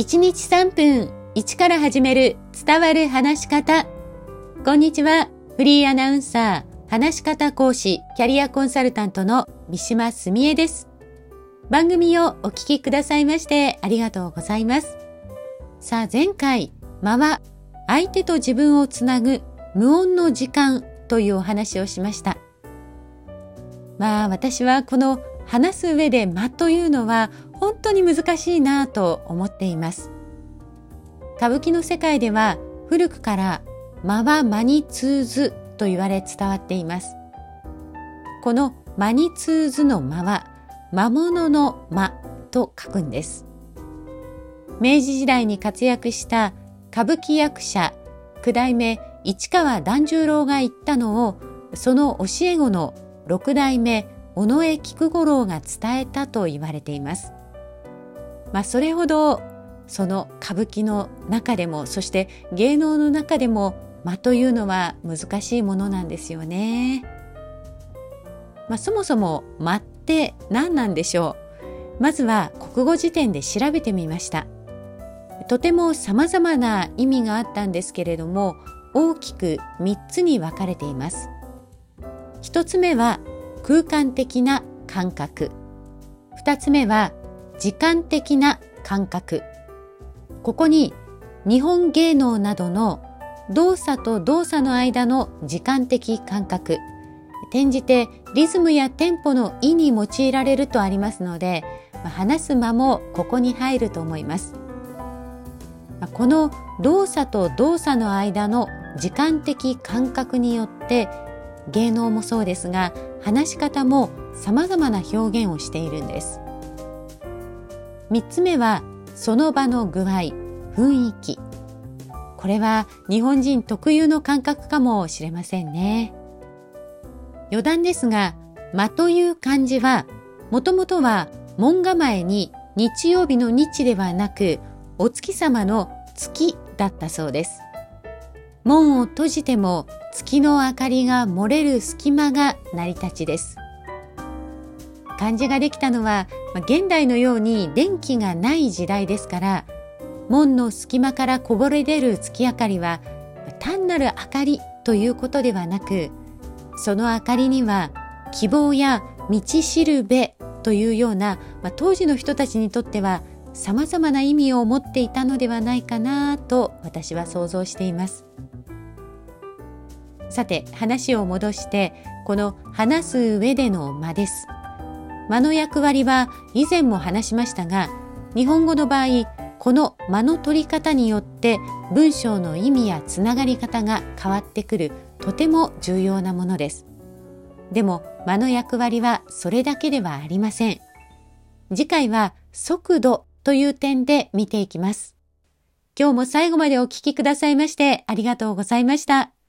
1日3分1から始める伝わる話し方。こんにちは。フリーアナウンサー、話し方講師、キャリアコンサルタントの三島澄江です。番組をお聞きくださいましてありがとうございます。さあ前回、間は相手と自分をつなぐ無音の時間というお話をしました。まあ私はこの話す上で間というのは本当に難しいなと思っています。歌舞伎の世界では古くから間は間に通ずと言われ伝わっています。この間に通ずの間は魔物の間と書くんです。明治時代に活躍した歌舞伎役者九代目市川團十郎が言ったのをその教え子の六代目尾上菊五郎が伝えたと言われています。まあ、それほどその歌舞伎の中でもそして芸能の中でも間というのは難しいものなんですよね。まあ、そもそも間って何なんでしょうまずは国語辞典で調べてみました。とても様々な意味があったんですけれども大きく3つに分かれています。1つ目は空間的な感覚。2つ目は時間的な感覚。ここに日本芸能などの動作と動作の間の時間的感覚。転じてリズムやテンポの意に用いられるとありますので、話す間もここに入ると思います。この動作と動作の間の時間的感覚によって芸能もそうですが話し方も様々な表現をしているんです。3つ目はその場の具合雰囲気。これは日本人特有の感覚かもしれませんね。余談ですが間という漢字はもともとは門構えに日曜日の日ではなくお月様の月だったそうです。門を閉じても月の明かりが漏れる隙間が成り立ちです。漢字ができたのは、ま、現代のように電気がない時代ですから門の隙間からこぼれ出る月明かりは単なる明かりということではなくその明かりには希望や道しるべというような、まあ、当時の人たちにとっては様々な意味を持っていたのではないかなと私は想像しています。さて話を戻してこの話す上での間です間の役割は以前も話しましたが、日本語の場合、この間の取り方によって文章の意味やつながり方が変わってくるとても重要なものです。でも間の役割はそれだけではありません。次回は速度という点で見ていきます。今日も最後までお聞きくださいましてありがとうございました。